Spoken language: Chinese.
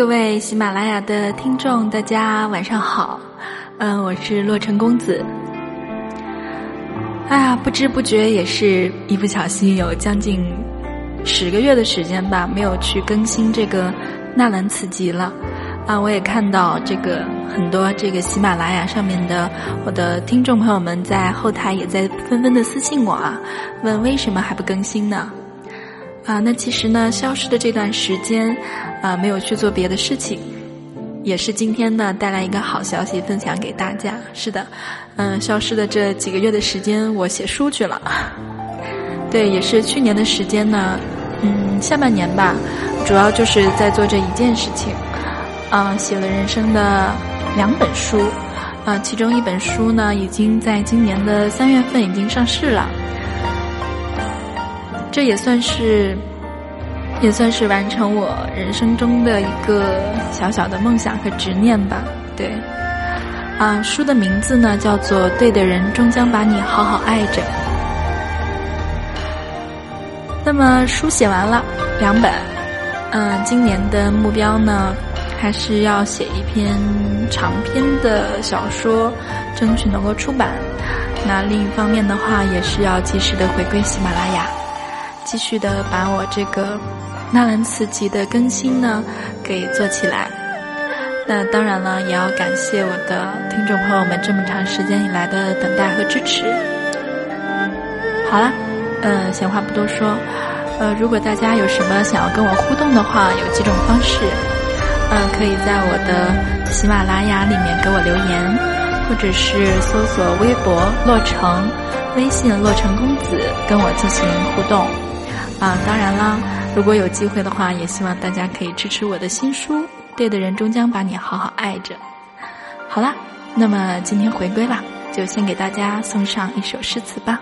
各位喜马拉雅的听众，大家晚上好。嗯，我是洛城公子。哎呀，不知不觉也是一不小心有将近十个月的时间吧，没有去更新这个纳兰词集了。啊，我也看到这个很多这个喜马拉雅上面的我的听众朋友们在后台也在纷纷的私信我啊，问为什么还不更新呢？啊，那其实呢，消失的这段时间，啊，没有去做别的事情，也是今天呢带来一个好消息分享给大家。是的，嗯，消失的这几个月的时间，我写书去了。对，也是去年的时间呢，嗯，下半年吧，主要就是在做这一件事情，啊，写了人生的两本书，啊，其中一本书呢，已经在今年的三月份已经上市了。这也算是，也算是完成我人生中的一个小小的梦想和执念吧。对，啊，书的名字呢叫做《对的人终将把你好好爱着》。那么书写完了两本，嗯，今年的目标呢，还是要写一篇长篇的小说，争取能够出版。那另一方面的话，也是要及时的回归喜马拉雅。继续的把我这个纳兰词集的更新呢给做起来。那当然了，也要感谢我的听众朋友们这么长时间以来的等待和支持。好了，嗯，闲话不多说，呃，如果大家有什么想要跟我互动的话，有几种方式，嗯，可以在我的喜马拉雅里面给我留言，或者是搜索微博洛城、微信洛城公子跟我进行互动。啊，当然啦，如果有机会的话，也希望大家可以支持我的新书《对的人终将把你好好爱着》。好啦，那么今天回归了，就先给大家送上一首诗词吧。